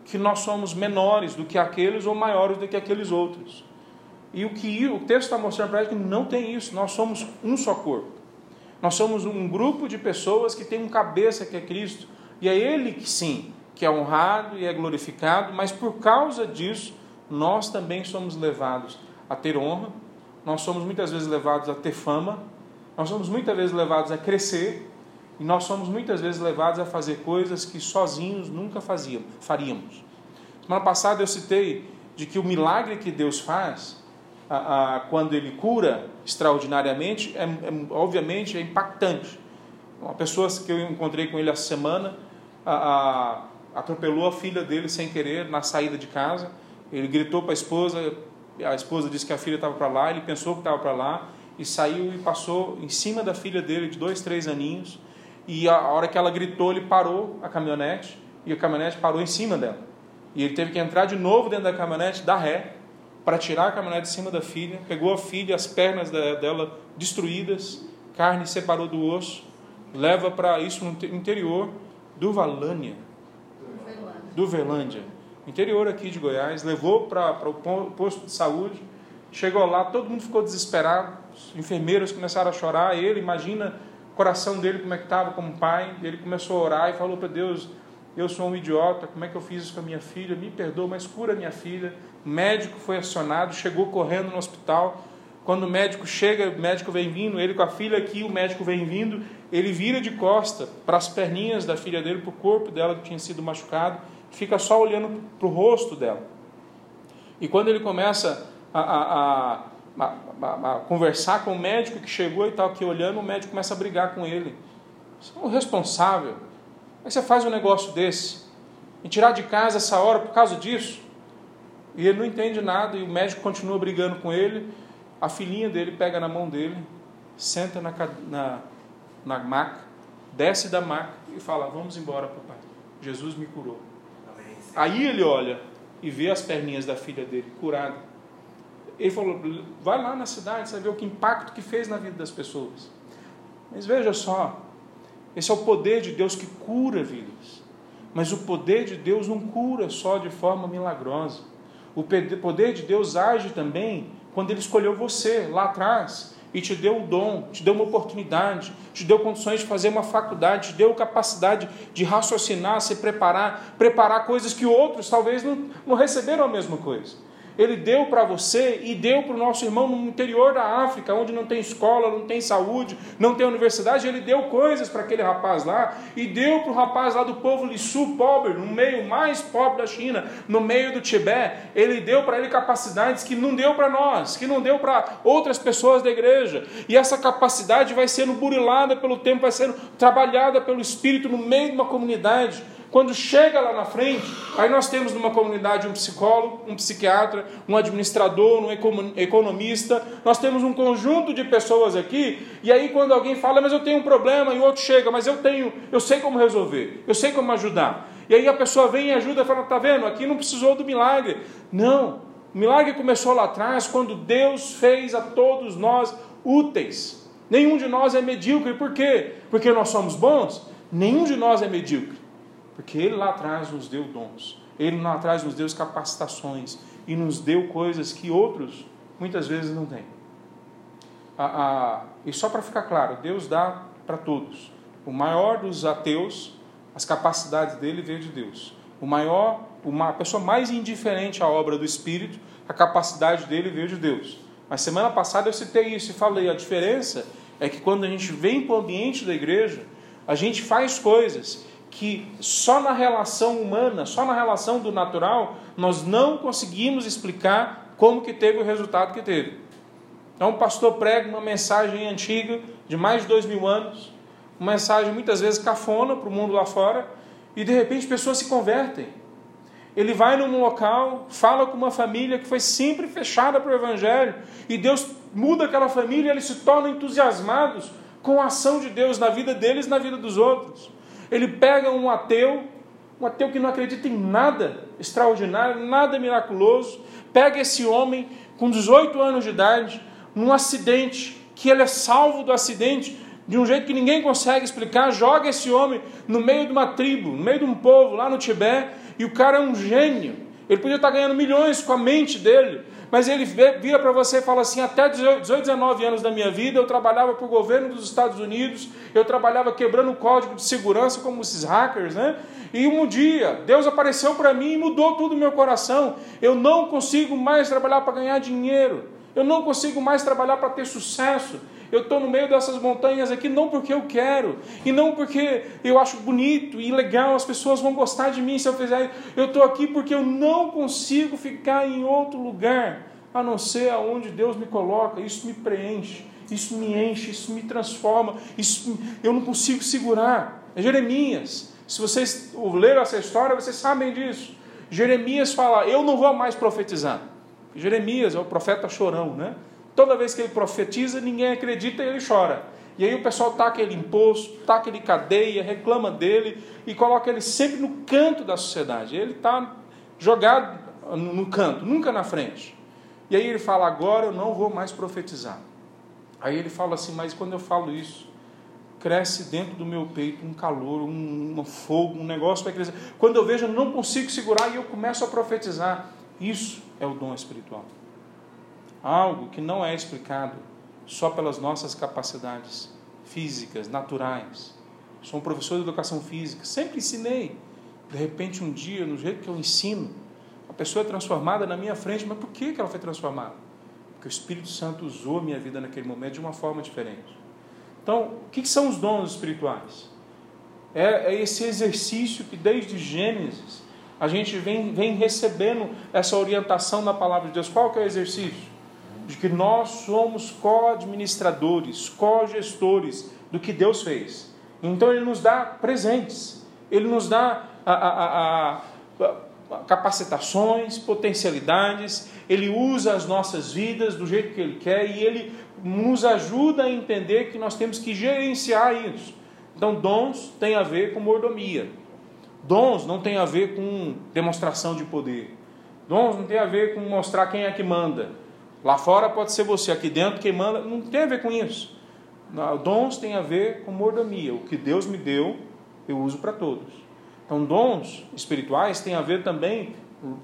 Speaker 1: que nós somos menores do que aqueles ou maiores do que aqueles outros. E o que o texto está mostrando para gente é que não tem isso. Nós somos um só corpo. Nós somos um grupo de pessoas que tem um cabeça que é Cristo. E é Ele que sim, que é honrado e é glorificado, mas por causa disso, nós também somos levados a ter honra, nós somos muitas vezes levados a ter fama, nós somos muitas vezes levados a crescer, e nós somos muitas vezes levados a fazer coisas que sozinhos nunca fazíamos, faríamos. Semana passada eu citei de que o milagre que Deus faz a, a, quando ele cura extraordinariamente, é, é, obviamente é impactante. Uma pessoa que eu encontrei com ele essa semana a, atropelou a filha dele sem querer na saída de casa. Ele gritou para a esposa, a esposa disse que a filha estava para lá, ele pensou que estava para lá e saiu e passou em cima da filha dele de dois, três aninhos. E a hora que ela gritou, ele parou a caminhonete e a caminhonete parou em cima dela. E ele teve que entrar de novo dentro da caminhonete, dar ré, para tirar a caminhonete de cima da filha, pegou a filha, as pernas dela destruídas, carne separou do osso, leva para isso no interior do Valânia, do Verlândia, interior aqui de Goiás, levou para o posto de saúde, chegou lá, todo mundo ficou desesperado, os enfermeiros começaram a chorar, ele, imagina o coração dele como é que estava como pai, ele começou a orar e falou para Deus, eu sou um idiota, como é que eu fiz isso com a minha filha? Me perdoa, mas cura minha filha. O médico foi acionado, chegou correndo no hospital. Quando o médico chega, o médico vem vindo, ele com a filha aqui, o médico vem vindo, ele vira de costa para as perninhas da filha dele, para o corpo dela que tinha sido machucado, fica só olhando para o rosto dela. E quando ele começa a, a, a, a, conversar com o médico que chegou e tal, aqui olhando, o médico começa a brigar com ele. Você é o responsável Aí você faz um negócio desse, e tirar de casa essa hora por causa disso, e ele não entende nada, e o médico continua brigando com ele, a filhinha dele pega na mão dele, senta na, na, na maca, desce da maca e fala: Vamos embora, papai. Jesus me curou. Aí ele olha e vê as perninhas da filha dele curada. Ele falou: Vai lá na cidade, você vai ver o que impacto que fez na vida das pessoas. Mas veja só, esse é o poder de Deus que cura vidas. Mas o poder de Deus não cura só de forma milagrosa. O poder de Deus age também quando Ele escolheu você lá atrás e te deu um dom, te deu uma oportunidade, te deu condições de fazer uma faculdade, te deu capacidade de raciocinar, se preparar, preparar coisas que outros talvez não, não receberam a mesma coisa. Ele deu para você e deu para o nosso irmão no interior da África, onde não tem escola, não tem saúde, não tem universidade. Ele deu coisas para aquele rapaz lá e deu para o rapaz lá do povo Lissu, pobre, no meio mais pobre da China, no meio do Tibete. Ele deu para ele capacidades que não deu para nós, que não deu para outras pessoas da igreja. E essa capacidade vai sendo burilada pelo tempo, vai sendo trabalhada pelo Espírito no meio de uma comunidade quando chega lá na frente, aí nós temos numa comunidade um psicólogo, um psiquiatra, um administrador, um economista, nós temos um conjunto de pessoas aqui, e aí quando alguém fala, mas eu tenho um problema, e o outro chega, mas eu tenho, eu sei como resolver, eu sei como ajudar. E aí a pessoa vem e ajuda fala, tá vendo, aqui não precisou do milagre. Não, o milagre começou lá atrás, quando Deus fez a todos nós úteis. Nenhum de nós é medíocre, por quê? Porque nós somos bons? Nenhum de nós é medíocre. Porque Ele lá atrás nos deu dons, Ele lá atrás nos deu capacitações e nos deu coisas que outros muitas vezes não têm. e só para ficar claro, Deus dá para todos. O maior dos ateus, as capacidades dele veio de Deus. O maior, uma, a pessoa mais indiferente à obra do Espírito, a capacidade dele veio de Deus. Mas semana passada eu citei isso e falei: a diferença é que quando a gente vem para o ambiente da igreja, a gente faz coisas que só na relação humana, só na relação do natural, nós não conseguimos explicar como que teve o resultado que teve. Então, o pastor prega uma mensagem antiga, de mais de dois mil anos, uma mensagem muitas vezes cafona para o mundo lá fora, e de repente pessoas se convertem. Ele vai num local, fala com uma família que foi sempre fechada para o Evangelho, e Deus muda aquela família eles se tornam entusiasmados com a ação de Deus na vida deles e na vida dos outros. Ele pega um ateu, um ateu que não acredita em nada extraordinário, nada miraculoso, pega esse homem com 18 anos de idade, num acidente, que ele é salvo do acidente de um jeito que ninguém consegue explicar, joga esse homem no meio de uma tribo, no meio de um povo lá no Tibete, e o cara é um gênio. Ele podia estar ganhando milhões com a mente dele, mas ele vira para você e fala assim: até 18, 19 anos da minha vida eu trabalhava para o governo dos Estados Unidos, eu trabalhava quebrando o código de segurança como esses hackers, né? E um dia Deus apareceu para mim e mudou tudo no meu coração. Eu não consigo mais trabalhar para ganhar dinheiro, eu não consigo mais trabalhar para ter sucesso. Eu estou no meio dessas montanhas aqui não porque eu quero, e não porque eu acho bonito e legal, as pessoas vão gostar de mim se eu fizer isso. Eu estou aqui porque eu não consigo ficar em outro lugar a não ser aonde Deus me coloca. Isso me preenche, isso me enche, isso me transforma, isso eu não consigo segurar. É Jeremias. Se vocês leram essa história, vocês sabem disso. Jeremias fala: Eu não vou mais profetizar. Jeremias é o profeta chorão, né? Toda vez que ele profetiza, ninguém acredita e ele chora. E aí o pessoal taca ele imposto, taca ele cadeia, reclama dele e coloca ele sempre no canto da sociedade. Ele está jogado no canto, nunca na frente. E aí ele fala: Agora eu não vou mais profetizar. Aí ele fala assim: Mas quando eu falo isso, cresce dentro do meu peito um calor, um, um fogo, um negócio vai crescer. Quando eu vejo, eu não consigo segurar e eu começo a profetizar. Isso é o dom espiritual algo que não é explicado só pelas nossas capacidades físicas, naturais. Sou um professor de educação física, sempre ensinei. De repente, um dia, no jeito que eu ensino, a pessoa é transformada na minha frente, mas por que ela foi transformada? Porque o Espírito Santo usou a minha vida naquele momento de uma forma diferente. Então, o que são os dons espirituais? É, é esse exercício que desde Gênesis a gente vem, vem recebendo essa orientação da palavra de Deus. Qual que é o exercício? De que nós somos co-administradores, co-gestores do que Deus fez. Então Ele nos dá presentes, Ele nos dá a, a, a, capacitações, potencialidades, Ele usa as nossas vidas do jeito que Ele quer e Ele nos ajuda a entender que nós temos que gerenciar isso. Então, dons tem a ver com mordomia. Dons não tem a ver com demonstração de poder. Dons não tem a ver com mostrar quem é que manda. Lá fora pode ser você, aqui dentro quem manda, não tem a ver com isso. Dons tem a ver com mordomia. O que Deus me deu, eu uso para todos. Então, dons espirituais têm a ver também,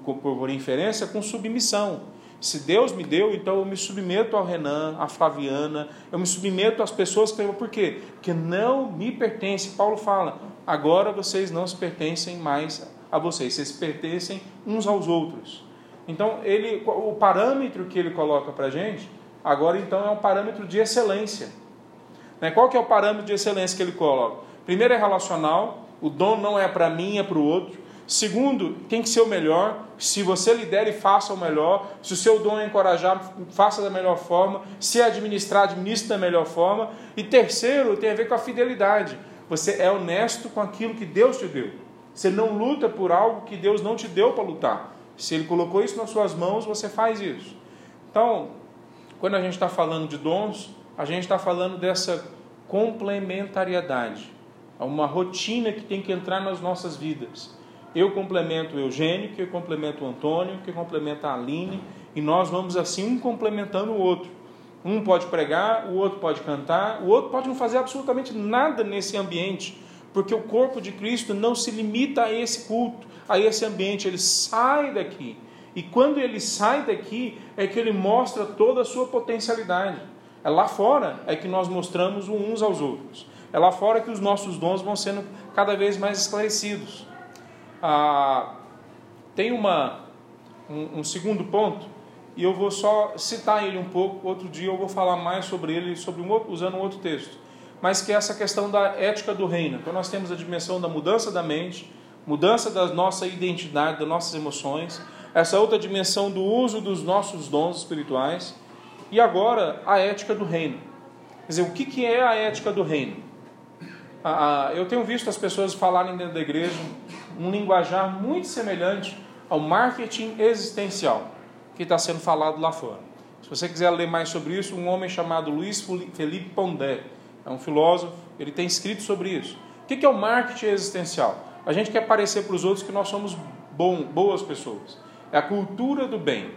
Speaker 1: por inferência, com submissão. Se Deus me deu, então eu me submeto ao Renan, à Flaviana, eu me submeto às pessoas que por quê? Porque não me pertence. Paulo fala: agora vocês não se pertencem mais a vocês, vocês pertencem uns aos outros. Então, ele, o parâmetro que ele coloca para a gente, agora então é um parâmetro de excelência. Né? Qual que é o parâmetro de excelência que ele coloca? Primeiro é relacional, o dom não é para mim, é para o outro. Segundo, tem que ser o melhor. Se você lidera e faça o melhor. Se o seu dom é encorajar, faça da melhor forma. Se administrar, administre da melhor forma. E terceiro, tem a ver com a fidelidade. Você é honesto com aquilo que Deus te deu. Você não luta por algo que Deus não te deu para lutar. Se Ele colocou isso nas suas mãos, você faz isso. Então, quando a gente está falando de dons, a gente está falando dessa complementariedade. É uma rotina que tem que entrar nas nossas vidas. Eu complemento o Eugênio, que eu complemento o Antônio, que complementa a Aline, e nós vamos assim um complementando o outro. Um pode pregar, o outro pode cantar, o outro pode não fazer absolutamente nada nesse ambiente, porque o corpo de Cristo não se limita a esse culto, a esse ambiente, ele sai daqui. E quando ele sai daqui, é que ele mostra toda a sua potencialidade. É lá fora é que nós mostramos uns aos outros. É lá fora que os nossos dons vão sendo cada vez mais esclarecidos. Ah, tem uma, um, um, segundo ponto, e eu vou só citar ele um pouco, outro dia eu vou falar mais sobre ele sobre um usando um outro texto, mas que é essa questão da ética do reino. Então nós temos a dimensão da mudança da mente, mudança da nossa identidade, das nossas emoções, essa outra dimensão do uso dos nossos dons espirituais, e agora a ética do reino. Quer dizer, o que, que é a ética do reino? Ah, eu tenho visto as pessoas falarem dentro da igreja um linguajar muito semelhante ao marketing existencial que está sendo falado lá fora. Se você quiser ler mais sobre isso, um homem chamado Luiz Felipe Pondé, é um filósofo, ele tem escrito sobre isso. O que é o marketing existencial? A gente quer parecer para os outros que nós somos bom, boas pessoas. É a cultura do bem.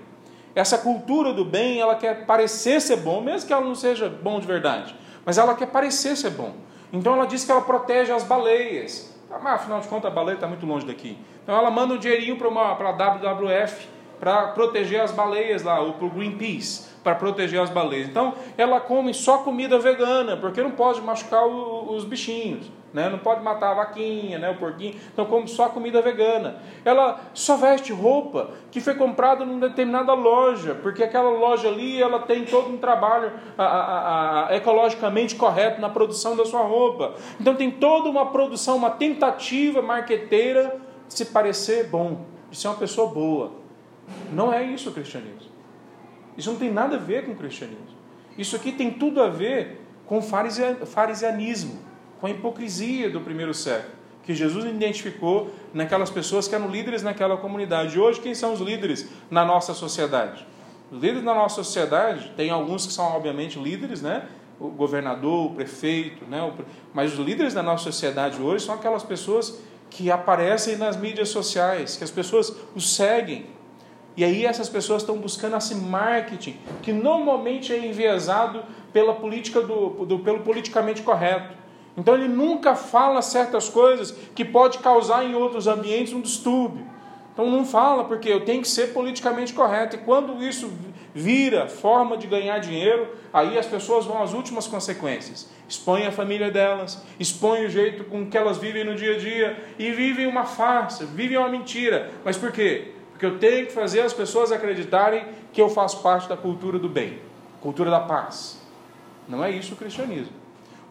Speaker 1: Essa cultura do bem, ela quer parecer ser bom, mesmo que ela não seja bom de verdade, mas ela quer parecer ser bom. Então ela diz que ela protege as baleias, mas afinal de contas a baleia está muito longe daqui. Então ela manda um dinheirinho para a WWF para proteger as baleias lá, ou para o Greenpeace, para proteger as baleias. Então ela come só comida vegana, porque não pode machucar o, os bichinhos. Né? Não pode matar a vaquinha, né? o porquinho, então come só comida vegana. Ela só veste roupa que foi comprada numa determinada loja, porque aquela loja ali ela tem todo um trabalho a, a, a, ecologicamente correto na produção da sua roupa. Então tem toda uma produção, uma tentativa marqueteira de se parecer bom, de ser uma pessoa boa. Não é isso o cristianismo. Isso não tem nada a ver com o cristianismo. Isso aqui tem tudo a ver com farisianismo com a hipocrisia do primeiro século, que Jesus identificou naquelas pessoas que eram líderes naquela comunidade. Hoje, quem são os líderes na nossa sociedade? Os líderes na nossa sociedade, tem alguns que são, obviamente, líderes, né? o governador, o prefeito, né? mas os líderes da nossa sociedade hoje são aquelas pessoas que aparecem nas mídias sociais, que as pessoas os seguem. E aí essas pessoas estão buscando esse marketing, que normalmente é enviesado pela política do, do, pelo politicamente correto. Então ele nunca fala certas coisas que pode causar em outros ambientes um distúrbio. Então não fala porque eu tenho que ser politicamente correto. E quando isso vira forma de ganhar dinheiro, aí as pessoas vão às últimas consequências. Expõem a família delas, expõem o jeito com que elas vivem no dia a dia e vivem uma farsa, vivem uma mentira. Mas por quê? Porque eu tenho que fazer as pessoas acreditarem que eu faço parte da cultura do bem, cultura da paz. Não é isso o cristianismo.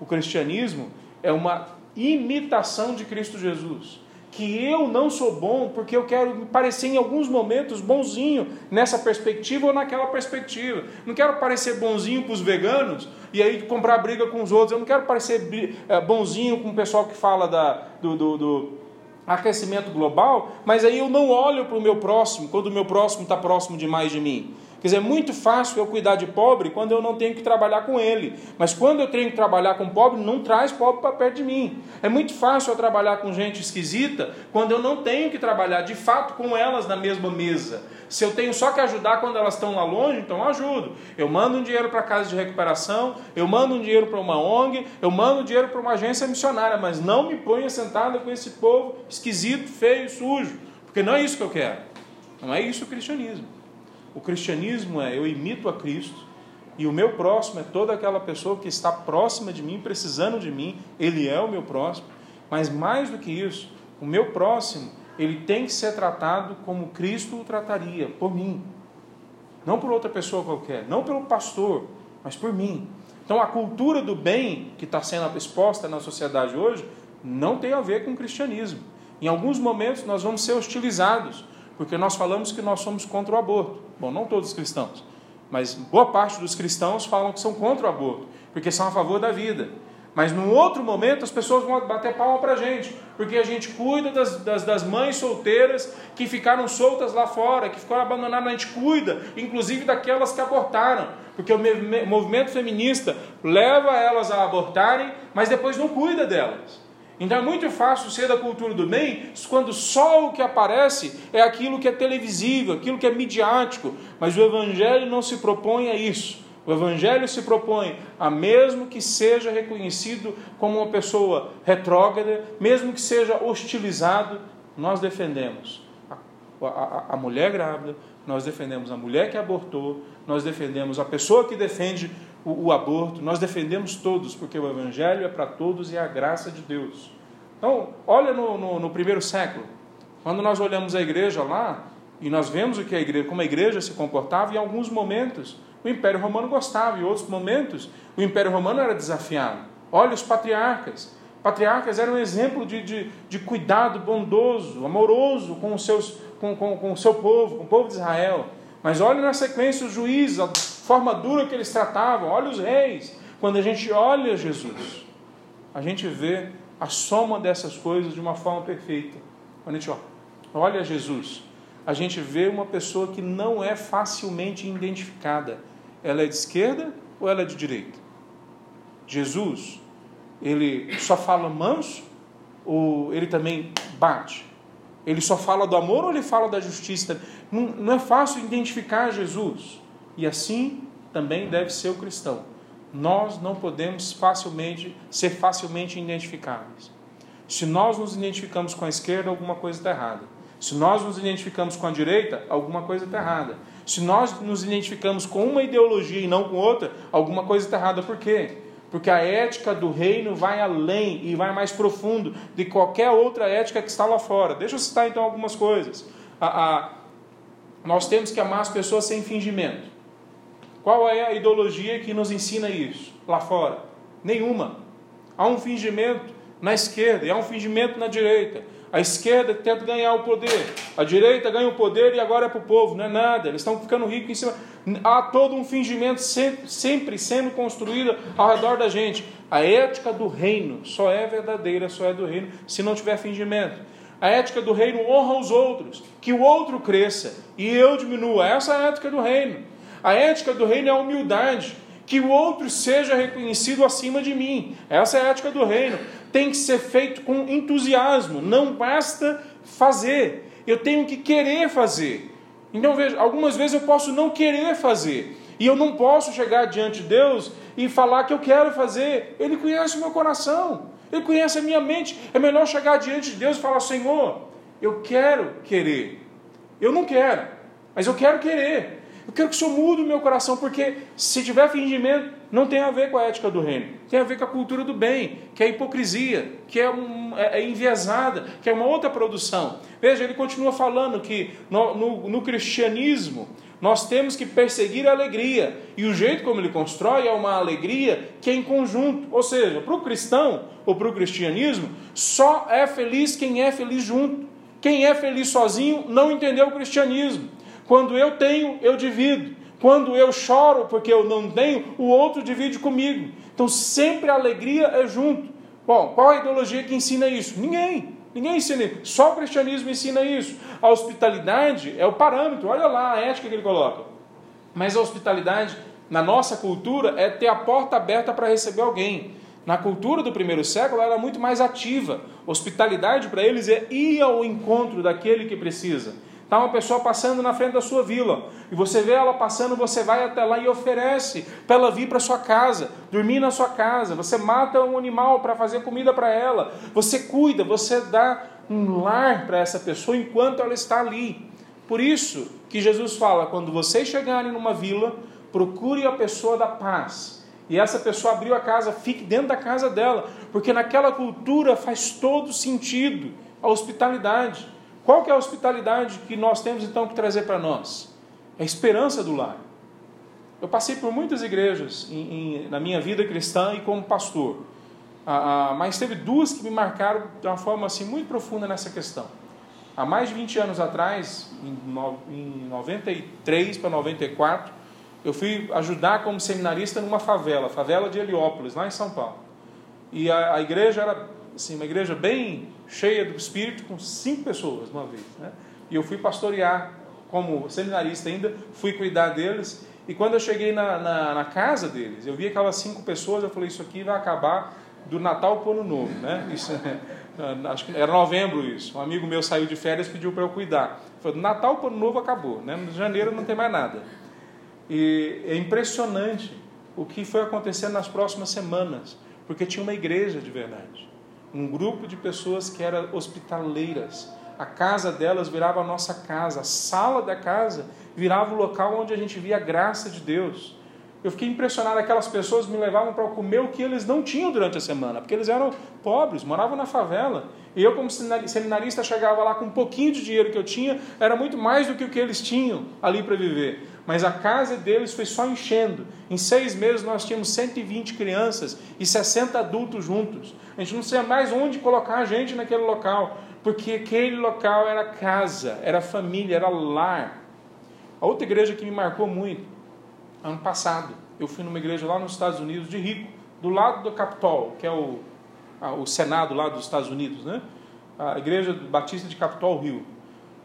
Speaker 1: O cristianismo é uma imitação de Cristo Jesus. Que eu não sou bom porque eu quero me parecer em alguns momentos bonzinho nessa perspectiva ou naquela perspectiva. Não quero parecer bonzinho para os veganos e aí comprar briga com os outros. Eu não quero parecer eh, bonzinho com o pessoal que fala da, do, do, do aquecimento global, mas aí eu não olho para o meu próximo quando o meu próximo está próximo demais de mim. Quer dizer, é muito fácil eu cuidar de pobre quando eu não tenho que trabalhar com ele. Mas quando eu tenho que trabalhar com pobre, não traz pobre para perto de mim. É muito fácil eu trabalhar com gente esquisita quando eu não tenho que trabalhar de fato com elas na mesma mesa. Se eu tenho só que ajudar quando elas estão lá longe, então eu ajudo. Eu mando um dinheiro para casa de recuperação, eu mando um dinheiro para uma ONG, eu mando um dinheiro para uma agência missionária, mas não me ponha sentada com esse povo esquisito, feio, sujo, porque não é isso que eu quero. Não é isso o cristianismo. O cristianismo é eu imito a Cristo e o meu próximo é toda aquela pessoa que está próxima de mim, precisando de mim, ele é o meu próximo. Mas mais do que isso, o meu próximo, ele tem que ser tratado como Cristo o trataria, por mim. Não por outra pessoa qualquer, não pelo pastor, mas por mim. Então a cultura do bem que está sendo exposta na sociedade hoje não tem a ver com o cristianismo. Em alguns momentos nós vamos ser hostilizados, porque nós falamos que nós somos contra o aborto. Bom, não todos os cristãos, mas boa parte dos cristãos falam que são contra o aborto, porque são a favor da vida. Mas num outro momento as pessoas vão bater palma para a gente, porque a gente cuida das, das, das, mães solteiras que ficaram soltas lá fora, que ficaram abandonadas, a gente cuida, inclusive daquelas que abortaram, porque o movimento feminista leva elas a abortarem, mas depois não cuida delas. Então é muito fácil ser da cultura do bem quando só o que aparece é aquilo que é televisível, aquilo que é midiático, mas o Evangelho não se propõe a isso. O Evangelho se propõe a, mesmo que seja reconhecido como uma pessoa retrógrada, mesmo que seja hostilizado, nós defendemos a, a, a mulher grávida, nós defendemos a mulher que abortou, nós defendemos a pessoa que defende o, o aborto, nós defendemos todos, porque o Evangelho é para todos e é a graça de Deus. Então, olha no, no, no primeiro século, quando nós olhamos a igreja lá, e nós vemos o que a igreja, como a igreja se comportava, em alguns momentos o Império Romano gostava, em outros momentos o Império Romano era desafiado. Olha os patriarcas. Patriarcas eram um exemplo de, de, de cuidado bondoso, amoroso com, os seus, com, com, com o seu povo, com o povo de Israel. Mas olha na sequência os juízes, forma dura que eles tratavam, olha os reis. Quando a gente olha Jesus, a gente vê a soma dessas coisas de uma forma perfeita. Quando a gente olha Jesus, a gente vê uma pessoa que não é facilmente identificada. Ela é de esquerda ou ela é de direita? Jesus, ele só fala manso ou ele também bate? Ele só fala do amor ou ele fala da justiça? Não, não é fácil identificar Jesus. E assim também deve ser o cristão. Nós não podemos facilmente ser facilmente identificáveis. Se nós nos identificamos com a esquerda, alguma coisa está errada. Se nós nos identificamos com a direita, alguma coisa está errada. Se nós nos identificamos com uma ideologia e não com outra, alguma coisa está errada. Por quê? Porque a ética do reino vai além e vai mais profundo de qualquer outra ética que está lá fora. Deixa eu citar então algumas coisas. A, a, nós temos que amar as pessoas sem fingimento. Qual é a ideologia que nos ensina isso lá fora? Nenhuma. Há um fingimento na esquerda e há um fingimento na direita. A esquerda tenta ganhar o poder, a direita ganha o poder e agora é para o povo, não é nada, eles estão ficando ricos em cima. Há todo um fingimento sempre, sempre sendo construído ao redor da gente. A ética do reino só é verdadeira, só é do reino, se não tiver fingimento. A ética do reino honra os outros, que o outro cresça e eu diminua. Essa é a ética do reino. A ética do reino é a humildade, que o outro seja reconhecido acima de mim. Essa é a ética do reino. Tem que ser feito com entusiasmo, não basta fazer. Eu tenho que querer fazer. Então veja, algumas vezes eu posso não querer fazer. E eu não posso chegar diante de Deus e falar que eu quero fazer. Ele conhece o meu coração, ele conhece a minha mente. É melhor chegar diante de Deus e falar: Senhor, eu quero querer. Eu não quero, mas eu quero querer. Eu quero que o Senhor mude o meu coração, porque se tiver fingimento, não tem a ver com a ética do reino. Tem a ver com a cultura do bem, que é hipocrisia, que é, um, é, é enviesada, que é uma outra produção. Veja, ele continua falando que no, no, no cristianismo nós temos que perseguir a alegria. E o jeito como ele constrói é uma alegria que é em conjunto. Ou seja, para o cristão ou para o cristianismo, só é feliz quem é feliz junto. Quem é feliz sozinho não entendeu o cristianismo. Quando eu tenho, eu divido. Quando eu choro porque eu não tenho, o outro divide comigo. Então sempre a alegria é junto. Bom, qual a ideologia que ensina isso? Ninguém. Ninguém ensina isso. Só o cristianismo ensina isso. A hospitalidade é o parâmetro. Olha lá a ética que ele coloca. Mas a hospitalidade, na nossa cultura, é ter a porta aberta para receber alguém. Na cultura do primeiro século, ela era muito mais ativa. Hospitalidade para eles é ir ao encontro daquele que precisa. Está uma pessoa passando na frente da sua vila e você vê ela passando, você vai até lá e oferece para ela vir para sua casa, dormir na sua casa. Você mata um animal para fazer comida para ela. Você cuida, você dá um lar para essa pessoa enquanto ela está ali. Por isso que Jesus fala: quando vocês chegarem numa vila, procure a pessoa da paz. E essa pessoa abriu a casa, fique dentro da casa dela, porque naquela cultura faz todo sentido a hospitalidade. Qual que é a hospitalidade que nós temos então que trazer para nós? É a esperança do lar. Eu passei por muitas igrejas em, em, na minha vida cristã e como pastor, ah, ah, mas teve duas que me marcaram de uma forma assim muito profunda nessa questão. Há mais de 20 anos atrás, em, no, em 93 para 94, eu fui ajudar como seminarista numa favela, favela de Heliópolis, lá em São Paulo. E a, a igreja era assim, uma igreja bem cheia do Espírito, com cinco pessoas uma vez. Né? E eu fui pastorear como seminarista ainda, fui cuidar deles. E quando eu cheguei na, na, na casa deles, eu vi aquelas cinco pessoas, eu falei, isso aqui vai acabar do Natal para o Ano Novo. Né? Isso, acho que era novembro isso. Um amigo meu saiu de férias e pediu para eu cuidar. Falei, Natal para o Ano Novo acabou. Né? No janeiro não tem mais nada. E é impressionante o que foi acontecendo nas próximas semanas, porque tinha uma igreja de verdade um grupo de pessoas que eram hospitaleiras. A casa delas virava a nossa casa, a sala da casa virava o local onde a gente via a graça de Deus. Eu fiquei impressionado, aquelas pessoas me levavam para comer o que eles não tinham durante a semana, porque eles eram pobres, moravam na favela. E eu, como seminarista, chegava lá com um pouquinho de dinheiro que eu tinha, era muito mais do que o que eles tinham ali para viver mas a casa deles foi só enchendo. Em seis meses nós tínhamos 120 crianças e 60 adultos juntos. A gente não sabia mais onde colocar a gente naquele local, porque aquele local era casa, era família, era lar. A outra igreja que me marcou muito, ano passado, eu fui numa igreja lá nos Estados Unidos, de rico, do lado do Capitol, que é o, o Senado lá dos Estados Unidos, né? a igreja batista de Capitol Hill.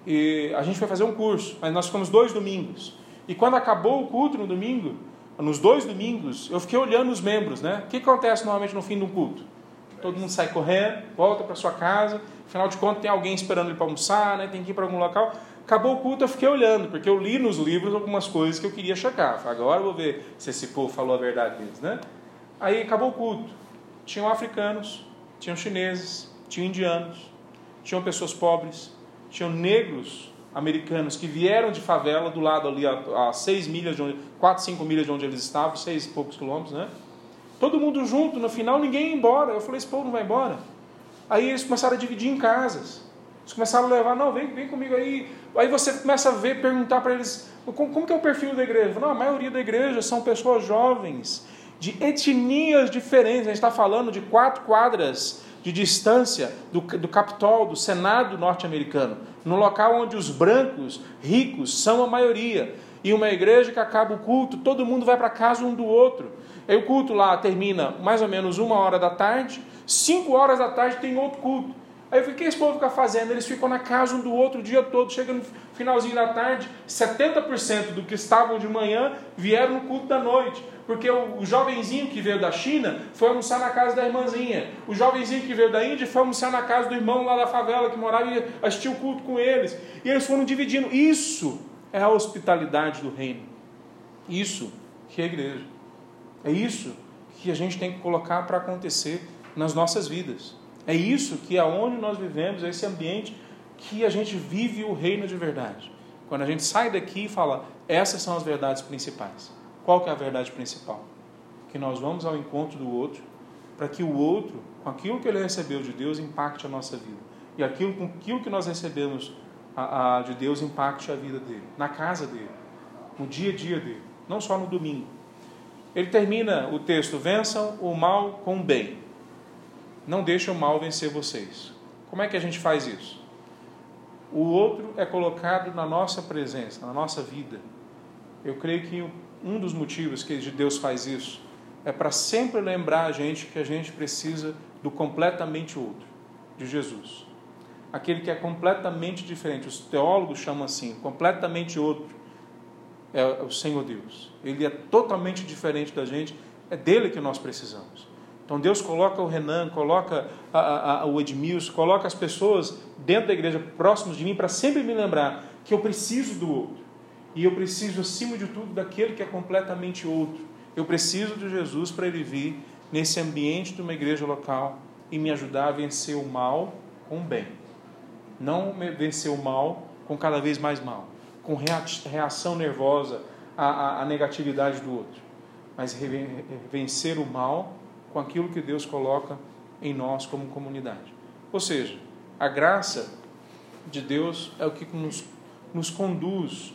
Speaker 1: E a gente foi fazer um curso, mas nós ficamos dois domingos. E quando acabou o culto no domingo, nos dois domingos, eu fiquei olhando os membros, né? O que acontece normalmente no fim de um culto? Todo mundo sai correndo, volta para sua casa, afinal de contas tem alguém esperando ele para almoçar, né? tem que ir para algum local. Acabou o culto, eu fiquei olhando, porque eu li nos livros algumas coisas que eu queria checar. Agora eu vou ver se esse povo falou a verdade deles, né? Aí acabou o culto. Tinham africanos, tinham chineses, tinham indianos, tinham pessoas pobres, tinham negros americanos que vieram de favela do lado ali a, a seis milhas de onde, quatro, cinco milhas de onde eles estavam, seis e poucos quilômetros, né? Todo mundo junto, no final ninguém ia embora. Eu falei, esse povo não vai embora. Aí eles começaram a dividir em casas. Eles começaram a levar, não, vem, vem comigo aí. Aí você começa a ver, perguntar para eles, como, como que é o perfil da igreja? Não, a maioria da igreja são pessoas jovens, de etnias diferentes. A gente está falando de quatro quadras de distância do, do Capitol, do Senado norte-americano, no local onde os brancos ricos são a maioria. E uma igreja que acaba o culto, todo mundo vai para casa um do outro. Aí o culto lá termina mais ou menos uma hora da tarde, cinco horas da tarde tem outro culto. Aí eu falei, o que esse povo fica fazendo? Eles ficam na casa um do outro o dia todo, chega no finalzinho da tarde, 70% do que estavam de manhã vieram no culto da noite. Porque o, jovenzinho que veio da China foi almoçar na casa da irmãzinha. O jovenzinho que veio da Índia foi almoçar na casa do irmão lá da favela que morava e assistir o culto com eles. E eles foram dividindo. Isso é a hospitalidade do reino. Isso que é a igreja. É isso que a gente tem que colocar para acontecer nas nossas vidas. É isso que aonde nós vivemos, é esse ambiente que a gente vive o reino de verdade. Quando a gente sai daqui e fala, essas são as verdades principais. Qual que é a verdade principal? Que nós vamos ao encontro do outro, para que o outro, com aquilo que ele recebeu de Deus, impacte a nossa vida. E aquilo com aquilo que nós recebemos a, a, de Deus impacte a vida dele, na casa dele, no dia a dia dele, não só no domingo. Ele termina o texto: vençam o mal com o bem. Não deixem o mal vencer vocês. Como é que a gente faz isso? O outro é colocado na nossa presença, na nossa vida. Eu creio que um dos motivos que Deus faz isso é para sempre lembrar a gente que a gente precisa do completamente outro, de Jesus. Aquele que é completamente diferente. Os teólogos chamam assim, completamente outro é o Senhor Deus. Ele é totalmente diferente da gente, é dele que nós precisamos. Então Deus coloca o Renan, coloca a, a, a, o Edmilson, coloca as pessoas dentro da igreja, próximos de mim, para sempre me lembrar que eu preciso do outro. E eu preciso, acima de tudo, daquele que é completamente outro. Eu preciso de Jesus para ele vir nesse ambiente de uma igreja local e me ajudar a vencer o mal com o bem. Não vencer o mal com cada vez mais mal, com reação nervosa à, à negatividade do outro, mas vencer o mal com aquilo que Deus coloca em nós como comunidade. Ou seja, a graça de Deus é o que nos, nos conduz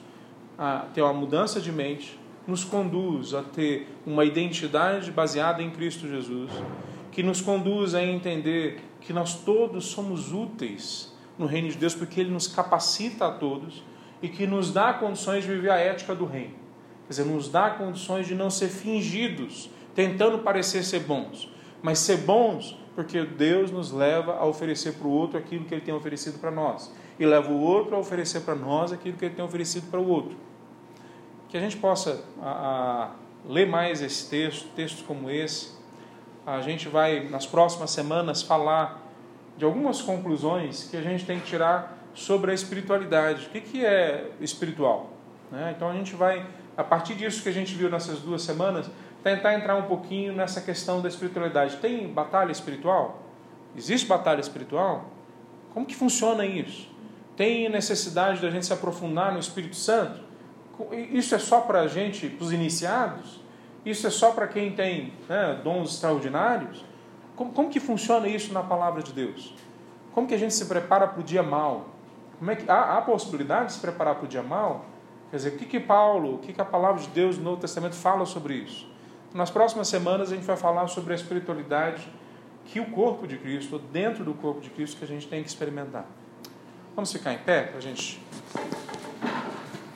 Speaker 1: a ter uma mudança de mente, nos conduz a ter uma identidade baseada em Cristo Jesus, que nos conduz a entender que nós todos somos úteis no reino de Deus, porque Ele nos capacita a todos e que nos dá condições de viver a ética do reino. Quer dizer, nos dá condições de não ser fingidos, tentando parecer ser bons, mas ser bons porque Deus nos leva a oferecer para o outro aquilo que Ele tem oferecido para nós, e leva o outro a oferecer para nós aquilo que Ele tem oferecido para o outro. Que a gente possa a, a, ler mais esse texto, textos como esse. A gente vai, nas próximas semanas, falar de algumas conclusões que a gente tem que tirar sobre a espiritualidade. O que, que é espiritual? Né? Então a gente vai, a partir disso que a gente viu nessas duas semanas, tentar entrar um pouquinho nessa questão da espiritualidade. Tem batalha espiritual? Existe batalha espiritual? Como que funciona isso? Tem necessidade da gente se aprofundar no Espírito Santo? Isso é só para a gente, para os iniciados? Isso é só para quem tem né, dons extraordinários? Como, como que funciona isso na palavra de Deus? Como que a gente se prepara para o dia mal? Como é que, há, há possibilidade de se preparar para o dia mal? Quer dizer, o que, que Paulo, o que, que a palavra de Deus no Novo Testamento fala sobre isso? Nas próximas semanas a gente vai falar sobre a espiritualidade que o corpo de Cristo, dentro do corpo de Cristo, que a gente tem que experimentar. Vamos ficar em pé para a gente